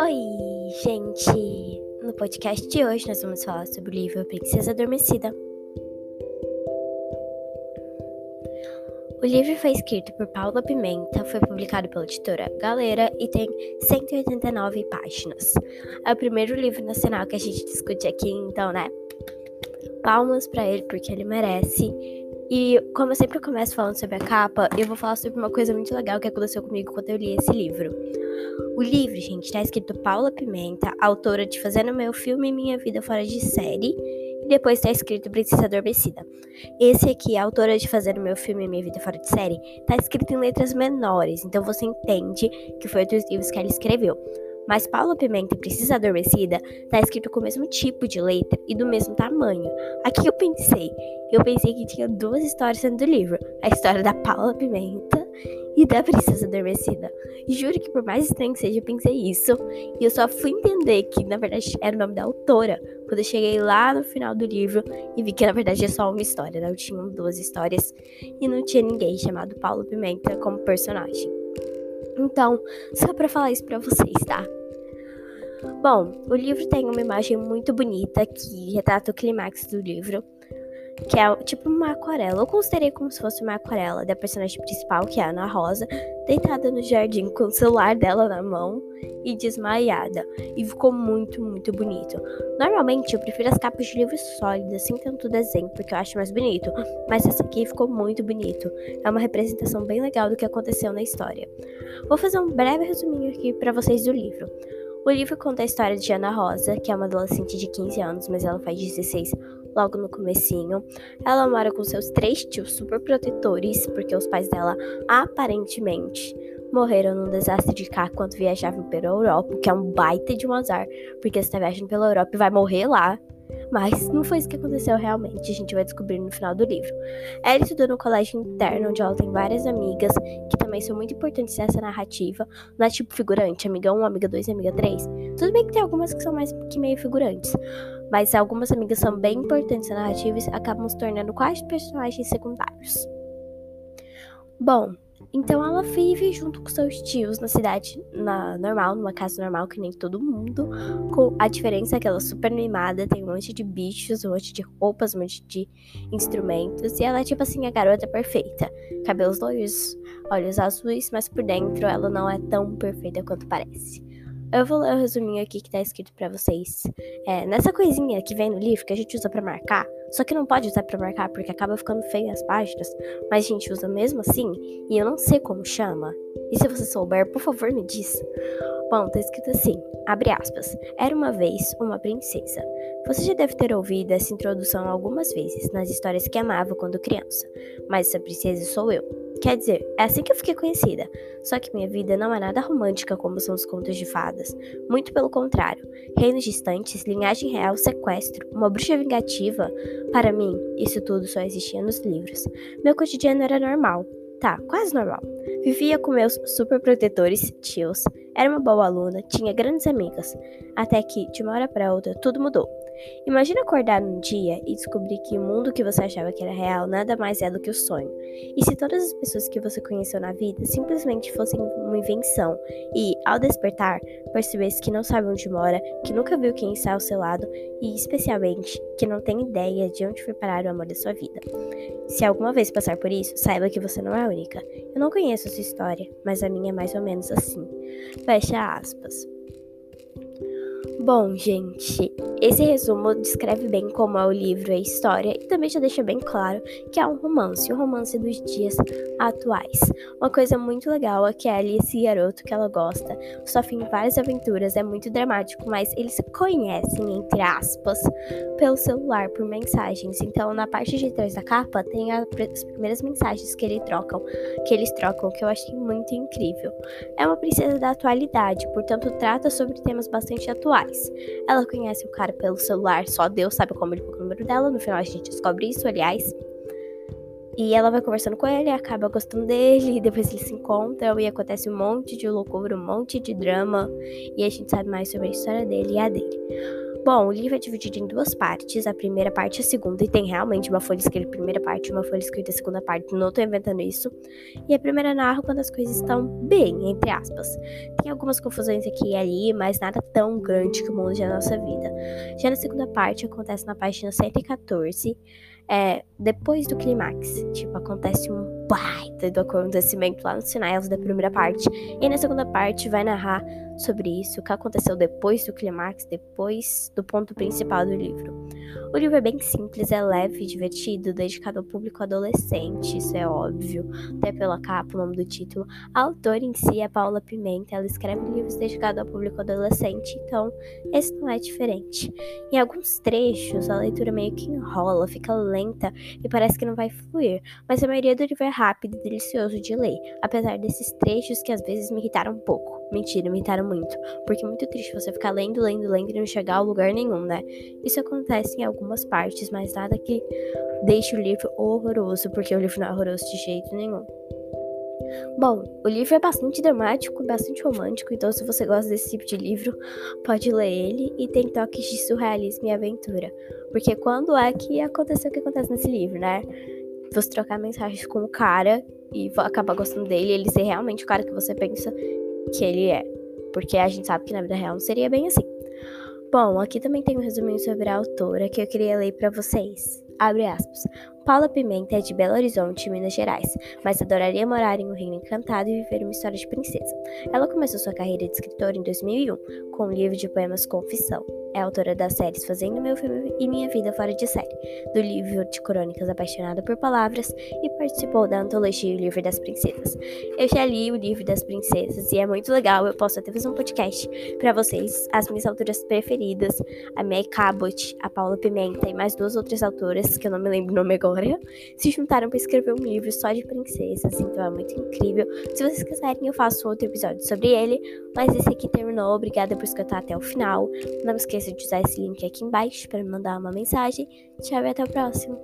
Oi, gente! No podcast de hoje nós vamos falar sobre o livro Princesa Adormecida. O livro foi escrito por Paula Pimenta, foi publicado pela editora Galera e tem 189 páginas. É o primeiro livro nacional que a gente discute aqui, então, né? Palmas para ele porque ele merece. E como eu sempre começo falando sobre a capa, eu vou falar sobre uma coisa muito legal que aconteceu comigo quando eu li esse livro. O livro, gente, está escrito Paula Pimenta, autora de Fazendo Meu Filme Minha Vida Fora de Série, e depois está escrito Princesa Adormecida. Esse aqui, a autora de Fazendo Meu Filme Minha Vida Fora de Série, está escrito em letras menores, então você entende que foi outros livros que ela escreveu. Mas Paula Pimenta Precisa Adormecida tá escrito com o mesmo tipo de letra e do mesmo tamanho. Aqui eu pensei, eu pensei que tinha duas histórias dentro do livro: a história da Paula Pimenta e da Princesa Adormecida. Juro que por mais estranho que seja, eu pensei isso. E eu só fui entender que na verdade era o nome da autora quando eu cheguei lá no final do livro e vi que na verdade é só uma história, não tinham duas histórias e não tinha ninguém chamado Paulo Pimenta como personagem. Então, só para falar isso para vocês, tá? Bom, o livro tem uma imagem muito bonita que retrata o clímax do livro que é tipo uma aquarela. Eu considerei como se fosse uma aquarela da personagem principal, que é a Ana Rosa, deitada no jardim com o celular dela na mão e desmaiada. E ficou muito, muito bonito. Normalmente eu prefiro as capas de livros sólidas, sem tanto desenho, porque eu acho mais bonito. Mas essa aqui ficou muito bonito. É uma representação bem legal do que aconteceu na história. Vou fazer um breve resuminho aqui para vocês do livro. O livro conta a história de Ana Rosa, que é uma adolescente de 15 anos, mas ela faz 16 logo no comecinho. Ela mora com seus três tios super protetores, porque os pais dela aparentemente morreram num desastre de carro quando viajavam pela Europa, que é um baita de um azar, porque você tá viajando pela Europa e vai morrer lá. Mas não foi isso que aconteceu realmente, a gente vai descobrir no final do livro. Ela estudou no colégio interno, onde ela tem várias amigas, que também são muito importantes nessa narrativa. Não é tipo figurante, amiga 1, amiga 2 amiga 3. Tudo bem que tem algumas que são mais que meio figurantes. Mas algumas amigas são bem importantes na narrativa e acabam se tornando quase personagens secundários. Bom, então ela vive junto com seus tios na cidade na, normal, numa casa normal que nem todo mundo. Com a diferença é que ela é super mimada, tem um monte de bichos, um monte de roupas, um monte de instrumentos. E ela é tipo assim a garota perfeita. Cabelos loiros, olhos azuis, mas por dentro ela não é tão perfeita quanto parece. Eu vou ler o resuminho aqui que tá escrito para vocês. É, nessa coisinha que vem no livro que a gente usa para marcar, só que não pode usar para marcar porque acaba ficando feio as páginas, mas a gente usa mesmo assim e eu não sei como chama. E se você souber, por favor, me diz. Bom, tá escrito assim, abre aspas. Era uma vez uma princesa. Você já deve ter ouvido essa introdução algumas vezes nas histórias que amava quando criança, mas essa princesa sou eu. Quer dizer, é assim que eu fiquei conhecida. Só que minha vida não é nada romântica como são os contos de fadas. Muito pelo contrário. Reinos distantes, linhagem real, sequestro, uma bruxa vingativa. Para mim, isso tudo só existia nos livros. Meu cotidiano era normal. Tá, quase normal. Vivia com meus super protetores, tios. Era uma boa aluna, tinha grandes amigas. Até que, de uma hora para outra, tudo mudou. Imagina acordar num dia e descobrir que o mundo que você achava que era real nada mais é do que o sonho. E se todas as pessoas que você conheceu na vida simplesmente fossem uma invenção e, ao despertar, percebesse que não sabe onde mora, que nunca viu quem está ao seu lado e, especialmente, que não tem ideia de onde foi parar o amor da sua vida. Se alguma vez passar por isso, saiba que você não é única. Eu não conheço a sua história, mas a minha é mais ou menos assim. Fecha aspas. Bom, gente, esse resumo descreve bem como é o livro e a história e também já deixa bem claro que é um romance, um romance dos dias atuais. Uma coisa muito legal é que ela e esse garoto que ela gosta sofrem várias aventuras, é muito dramático, mas eles se conhecem, entre aspas, pelo celular, por mensagens. Então, na parte de trás da capa tem as primeiras mensagens que, ele trocam, que eles trocam, que eu achei muito incrível. É uma princesa da atualidade, portanto, trata sobre temas bastante atuais. Ela conhece o cara pelo celular, só Deus sabe como ele pegou o número dela. No final a gente descobre isso, aliás. E ela vai conversando com ele, acaba gostando dele, depois eles se encontram e acontece um monte de loucura, um monte de drama. E a gente sabe mais sobre a história dele e a dele. Bom, o livro é dividido em duas partes, a primeira parte e a segunda, e tem realmente uma folha escrita primeira parte e uma folha escrita segunda parte, não tô inventando isso. E a primeira narra quando as coisas estão bem, entre aspas. Tem algumas confusões aqui e ali, mas nada tão grande que o mundo da nossa vida. Já na segunda parte, acontece na página 114, é, depois do clímax. Tipo, acontece um baita do acontecimento lá nos finais da primeira parte. E na segunda parte vai narrar sobre isso, o que aconteceu depois do clímax, depois do ponto principal do livro. O livro é bem simples, é leve divertido, dedicado ao público adolescente, isso é óbvio, até pela capa, o nome do título. A autora em si é Paula Pimenta, ela escreve livros dedicados ao público adolescente, então esse não é diferente. Em alguns trechos, a leitura meio que enrola, fica lenta e parece que não vai fluir, mas a maioria do livro é rápido e delicioso de ler, apesar desses trechos que às vezes me irritaram um pouco. Mentira, me irritaram muito, porque é muito triste você ficar lendo, lendo, lendo e não chegar a lugar nenhum, né? Isso acontece em algumas partes, mas nada que deixe o livro horroroso, porque o livro não é horroroso de jeito nenhum. Bom, o livro é bastante dramático, bastante romântico, então se você gosta desse tipo de livro, pode ler ele e tem toques de surrealismo e aventura. Porque quando é que aconteceu o que acontece nesse livro, né? Você trocar mensagens com o cara e acabar gostando dele, ele ser realmente o cara que você pensa que ele é. Porque a gente sabe que na vida real não seria bem assim. Bom, aqui também tem um resuminho sobre a autora que eu queria ler para vocês. Abre aspas. Paula Pimenta é de Belo Horizonte, Minas Gerais, mas adoraria morar em um reino encantado e viver uma história de princesa. Ela começou sua carreira de escritora em 2001 com o livro de poemas Confissão. É autora das séries Fazendo Meu Filme e Minha Vida Fora de Série, do livro de crônicas Apaixonada por Palavras e participou da antologia O Livro das Princesas. Eu já li o Livro das Princesas e é muito legal, eu posso até fazer um podcast para vocês, as minhas autoras preferidas, a May Cabot, a Paula Pimenta e mais duas outras autoras, que eu não me lembro o nome agora, se juntaram para escrever um livro só de princesas, então é muito incrível. Se vocês quiserem, eu faço outro episódio sobre ele, mas esse aqui terminou, obrigada por escutar até o final. Não esqueça esqueça de usar esse link aqui embaixo para me mandar uma mensagem. Tchau e até o próximo.